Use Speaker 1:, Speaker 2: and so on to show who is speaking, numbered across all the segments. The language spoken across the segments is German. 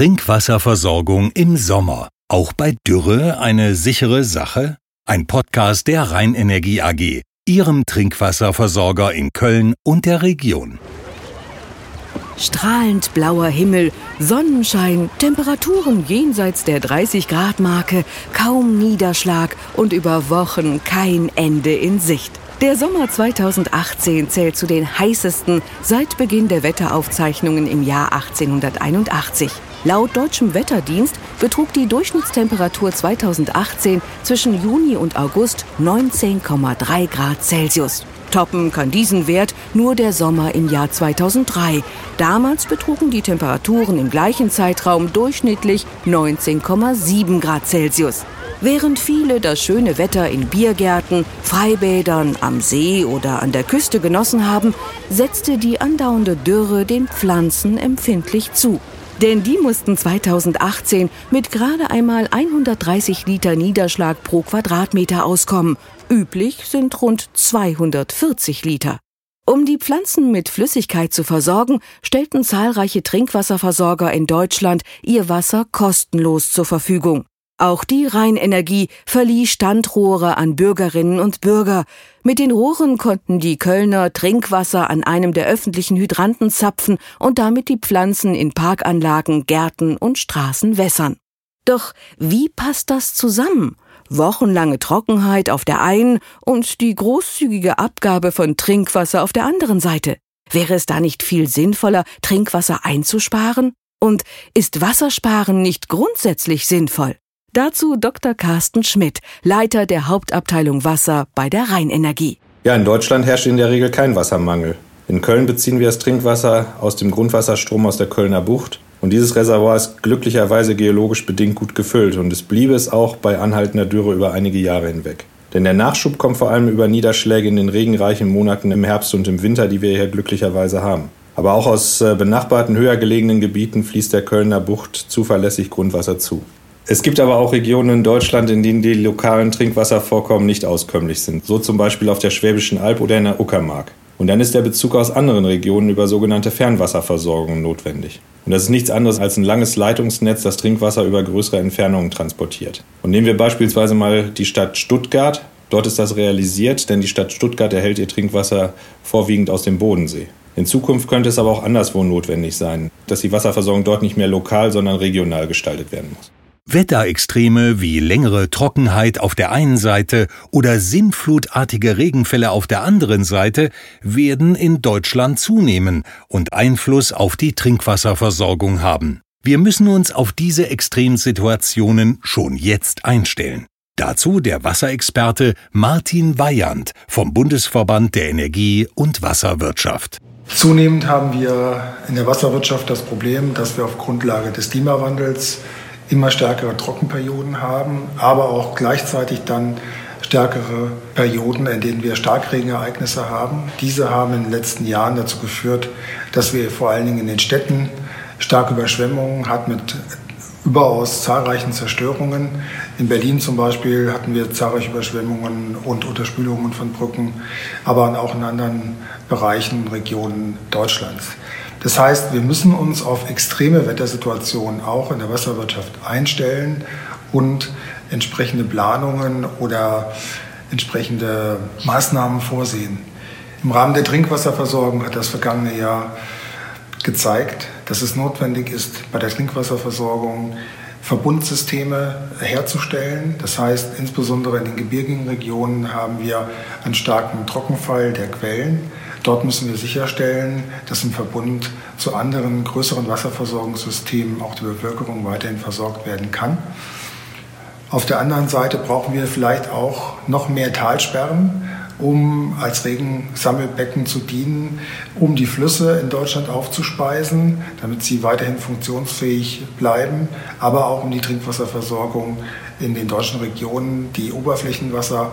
Speaker 1: Trinkwasserversorgung im Sommer. Auch bei Dürre eine sichere Sache? Ein Podcast der Rheinenergie AG, Ihrem Trinkwasserversorger in Köln und der Region.
Speaker 2: Strahlend blauer Himmel, Sonnenschein, Temperaturen jenseits der 30 Grad Marke, kaum Niederschlag und über Wochen kein Ende in Sicht. Der Sommer 2018 zählt zu den heißesten seit Beginn der Wetteraufzeichnungen im Jahr 1881. Laut deutschem Wetterdienst betrug die Durchschnittstemperatur 2018 zwischen Juni und August 19,3 Grad Celsius. Toppen kann diesen Wert nur der Sommer im Jahr 2003. Damals betrugen die Temperaturen im gleichen Zeitraum durchschnittlich 19,7 Grad Celsius. Während viele das schöne Wetter in Biergärten, Freibädern, am See oder an der Küste genossen haben, setzte die andauernde Dürre den Pflanzen empfindlich zu. Denn die mussten 2018 mit gerade einmal 130 Liter Niederschlag pro Quadratmeter auskommen. Üblich sind rund 240 Liter. Um die Pflanzen mit Flüssigkeit zu versorgen, stellten zahlreiche Trinkwasserversorger in Deutschland ihr Wasser kostenlos zur Verfügung. Auch die Rheinenergie verlieh Standrohre an Bürgerinnen und Bürger. Mit den Rohren konnten die Kölner Trinkwasser an einem der öffentlichen Hydranten zapfen und damit die Pflanzen in Parkanlagen, Gärten und Straßen wässern. Doch wie passt das zusammen? Wochenlange Trockenheit auf der einen und die großzügige Abgabe von Trinkwasser auf der anderen Seite. Wäre es da nicht viel sinnvoller, Trinkwasser einzusparen? Und ist Wassersparen nicht grundsätzlich sinnvoll? Dazu Dr. Carsten Schmidt, Leiter der Hauptabteilung Wasser bei der Rheinenergie.
Speaker 3: Ja, in Deutschland herrscht in der Regel kein Wassermangel. In Köln beziehen wir das Trinkwasser aus dem Grundwasserstrom aus der Kölner Bucht. Und dieses Reservoir ist glücklicherweise geologisch bedingt gut gefüllt und es bliebe es auch bei anhaltender Dürre über einige Jahre hinweg. Denn der Nachschub kommt vor allem über Niederschläge in den regenreichen Monaten im Herbst und im Winter, die wir hier glücklicherweise haben. Aber auch aus äh, benachbarten höher gelegenen Gebieten fließt der Kölner Bucht zuverlässig Grundwasser zu. Es gibt aber auch Regionen in Deutschland, in denen die lokalen Trinkwasservorkommen nicht auskömmlich sind, so zum Beispiel auf der Schwäbischen Alb oder in der Uckermark. Und dann ist der Bezug aus anderen Regionen über sogenannte Fernwasserversorgung notwendig. Und das ist nichts anderes als ein langes Leitungsnetz, das Trinkwasser über größere Entfernungen transportiert. Und nehmen wir beispielsweise mal die Stadt Stuttgart. Dort ist das realisiert, denn die Stadt Stuttgart erhält ihr Trinkwasser vorwiegend aus dem Bodensee. In Zukunft könnte es aber auch anderswo notwendig sein, dass die Wasserversorgung dort nicht mehr lokal, sondern regional gestaltet werden muss.
Speaker 1: Wetterextreme wie längere Trockenheit auf der einen Seite oder sinnflutartige Regenfälle auf der anderen Seite werden in Deutschland zunehmen und Einfluss auf die Trinkwasserversorgung haben. Wir müssen uns auf diese Extremsituationen schon jetzt einstellen. Dazu der Wasserexperte Martin Weyand vom Bundesverband der Energie- und Wasserwirtschaft.
Speaker 4: Zunehmend haben wir in der Wasserwirtschaft das Problem, dass wir auf Grundlage des Klimawandels immer stärkere Trockenperioden haben, aber auch gleichzeitig dann stärkere Perioden, in denen wir Starkregenereignisse haben. Diese haben in den letzten Jahren dazu geführt, dass wir vor allen Dingen in den Städten starke Überschwemmungen hatten mit überaus zahlreichen Zerstörungen. In Berlin zum Beispiel hatten wir zahlreiche Überschwemmungen und Unterspülungen von Brücken, aber auch in anderen Bereichen, Regionen Deutschlands. Das heißt, wir müssen uns auf extreme Wettersituationen auch in der Wasserwirtschaft einstellen und entsprechende Planungen oder entsprechende Maßnahmen vorsehen. Im Rahmen der Trinkwasserversorgung hat das vergangene Jahr gezeigt, dass es notwendig ist, bei der Trinkwasserversorgung Verbundsysteme herzustellen. Das heißt, insbesondere in den gebirgigen Regionen haben wir einen starken Trockenfall der Quellen. Dort müssen wir sicherstellen, dass im Verbund zu anderen größeren Wasserversorgungssystemen auch die Bevölkerung weiterhin versorgt werden kann. Auf der anderen Seite brauchen wir vielleicht auch noch mehr Talsperren, um als Regensammelbecken zu dienen, um die Flüsse in Deutschland aufzuspeisen, damit sie weiterhin funktionsfähig bleiben, aber auch um die Trinkwasserversorgung in den deutschen Regionen, die Oberflächenwasser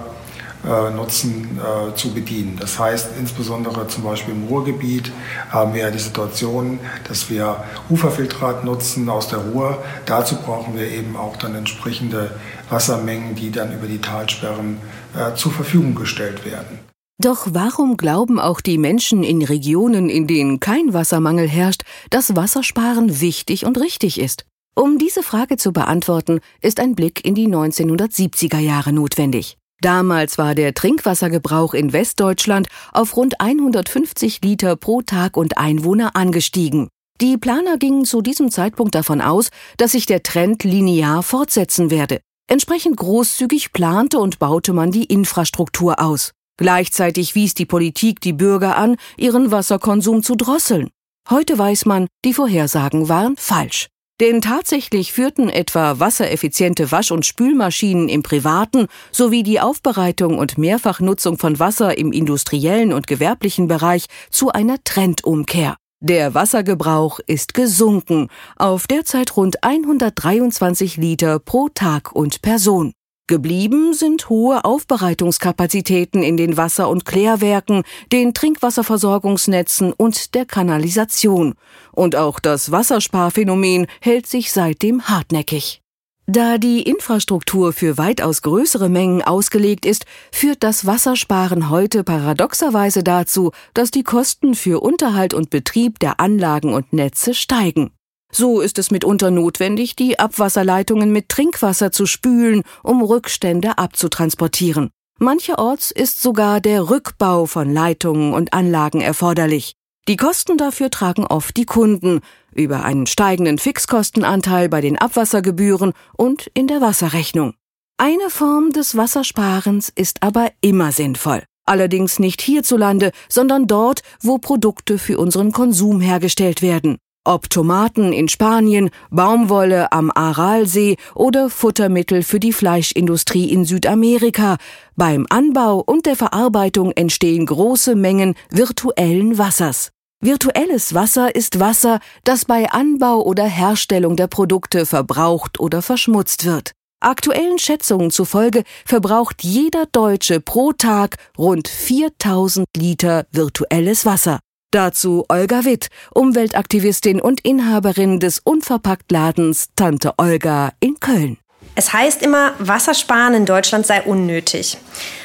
Speaker 4: nutzen, äh, zu bedienen. Das heißt, insbesondere zum Beispiel im Ruhrgebiet haben wir die Situation, dass wir Uferfiltrat nutzen aus der Ruhr. Dazu brauchen wir eben auch dann entsprechende Wassermengen, die dann über die Talsperren äh, zur Verfügung gestellt werden.
Speaker 2: Doch warum glauben auch die Menschen in Regionen, in denen kein Wassermangel herrscht, dass Wassersparen wichtig und richtig ist? Um diese Frage zu beantworten, ist ein Blick in die 1970er Jahre notwendig. Damals war der Trinkwassergebrauch in Westdeutschland auf rund 150 Liter pro Tag und Einwohner angestiegen. Die Planer gingen zu diesem Zeitpunkt davon aus, dass sich der Trend linear fortsetzen werde. Entsprechend großzügig plante und baute man die Infrastruktur aus. Gleichzeitig wies die Politik die Bürger an, ihren Wasserkonsum zu drosseln. Heute weiß man, die Vorhersagen waren falsch. Denn tatsächlich führten etwa wassereffiziente Wasch- und Spülmaschinen im privaten sowie die Aufbereitung und Mehrfachnutzung von Wasser im industriellen und gewerblichen Bereich zu einer Trendumkehr. Der Wassergebrauch ist gesunken auf derzeit rund 123 Liter pro Tag und Person. Geblieben sind hohe Aufbereitungskapazitäten in den Wasser- und Klärwerken, den Trinkwasserversorgungsnetzen und der Kanalisation. Und auch das Wassersparphänomen hält sich seitdem hartnäckig. Da die Infrastruktur für weitaus größere Mengen ausgelegt ist, führt das Wassersparen heute paradoxerweise dazu, dass die Kosten für Unterhalt und Betrieb der Anlagen und Netze steigen. So ist es mitunter notwendig, die Abwasserleitungen mit Trinkwasser zu spülen, um Rückstände abzutransportieren. Mancherorts ist sogar der Rückbau von Leitungen und Anlagen erforderlich. Die Kosten dafür tragen oft die Kunden über einen steigenden Fixkostenanteil bei den Abwassergebühren und in der Wasserrechnung. Eine Form des Wassersparens ist aber immer sinnvoll. Allerdings nicht hierzulande, sondern dort, wo Produkte für unseren Konsum hergestellt werden. Ob Tomaten in Spanien, Baumwolle am Aralsee oder Futtermittel für die Fleischindustrie in Südamerika, beim Anbau und der Verarbeitung entstehen große Mengen virtuellen Wassers. Virtuelles Wasser ist Wasser, das bei Anbau oder Herstellung der Produkte verbraucht oder verschmutzt wird. Aktuellen Schätzungen zufolge verbraucht jeder Deutsche pro Tag rund 4000 Liter virtuelles Wasser. Dazu Olga Witt, Umweltaktivistin und Inhaberin des Unverpacktladens Tante Olga in Köln.
Speaker 5: Es heißt immer, Wassersparen in Deutschland sei unnötig.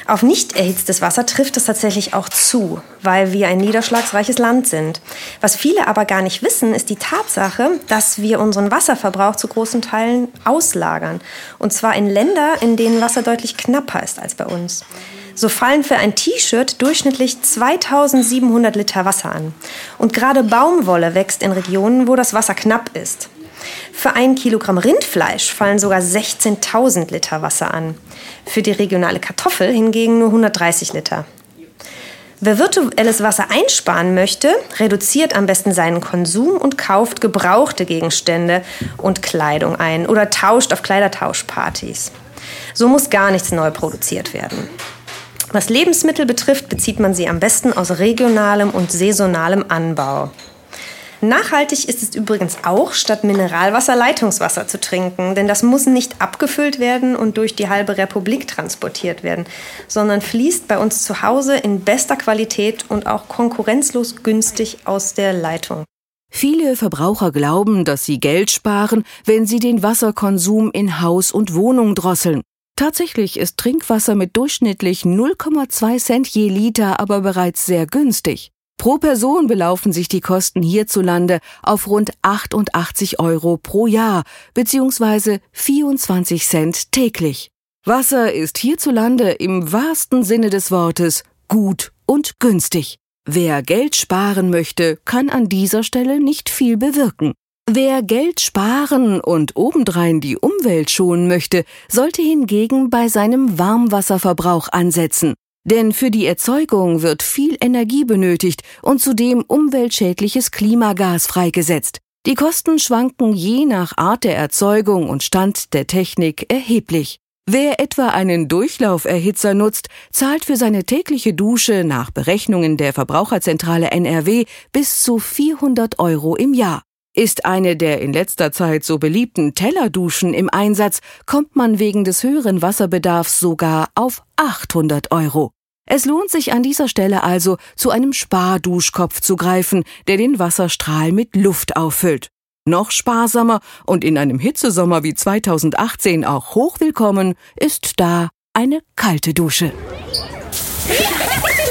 Speaker 5: Auf nicht erhitztes Wasser trifft es tatsächlich auch zu, weil wir ein niederschlagsreiches Land sind. Was viele aber gar nicht wissen, ist die Tatsache, dass wir unseren Wasserverbrauch zu großen Teilen auslagern. Und zwar in Länder, in denen Wasser deutlich knapper ist als bei uns. So fallen für ein T-Shirt durchschnittlich 2700 Liter Wasser an. Und gerade Baumwolle wächst in Regionen, wo das Wasser knapp ist. Für ein Kilogramm Rindfleisch fallen sogar 16.000 Liter Wasser an. Für die regionale Kartoffel hingegen nur 130 Liter. Wer virtuelles Wasser einsparen möchte, reduziert am besten seinen Konsum und kauft gebrauchte Gegenstände und Kleidung ein oder tauscht auf Kleidertauschpartys. So muss gar nichts neu produziert werden. Was Lebensmittel betrifft, bezieht man sie am besten aus regionalem und saisonalem Anbau. Nachhaltig ist es übrigens auch, statt Mineralwasser Leitungswasser zu trinken, denn das muss nicht abgefüllt werden und durch die halbe Republik transportiert werden, sondern fließt bei uns zu Hause in bester Qualität und auch konkurrenzlos günstig aus der Leitung.
Speaker 2: Viele Verbraucher glauben, dass sie Geld sparen, wenn sie den Wasserkonsum in Haus und Wohnung drosseln. Tatsächlich ist Trinkwasser mit durchschnittlich 0,2 Cent je Liter aber bereits sehr günstig. Pro Person belaufen sich die Kosten hierzulande auf rund 88 Euro pro Jahr bzw. 24 Cent täglich. Wasser ist hierzulande im wahrsten Sinne des Wortes gut und günstig. Wer Geld sparen möchte, kann an dieser Stelle nicht viel bewirken. Wer Geld sparen und obendrein die Umwelt schonen möchte, sollte hingegen bei seinem Warmwasserverbrauch ansetzen. Denn für die Erzeugung wird viel Energie benötigt und zudem umweltschädliches Klimagas freigesetzt. Die Kosten schwanken je nach Art der Erzeugung und Stand der Technik erheblich. Wer etwa einen Durchlauferhitzer nutzt, zahlt für seine tägliche Dusche nach Berechnungen der Verbraucherzentrale NRW bis zu 400 Euro im Jahr. Ist eine der in letzter Zeit so beliebten Tellerduschen im Einsatz, kommt man wegen des höheren Wasserbedarfs sogar auf 800 Euro. Es lohnt sich an dieser Stelle also, zu einem Sparduschkopf zu greifen, der den Wasserstrahl mit Luft auffüllt. Noch sparsamer und in einem Hitzesommer wie 2018 auch hochwillkommen ist da eine kalte Dusche.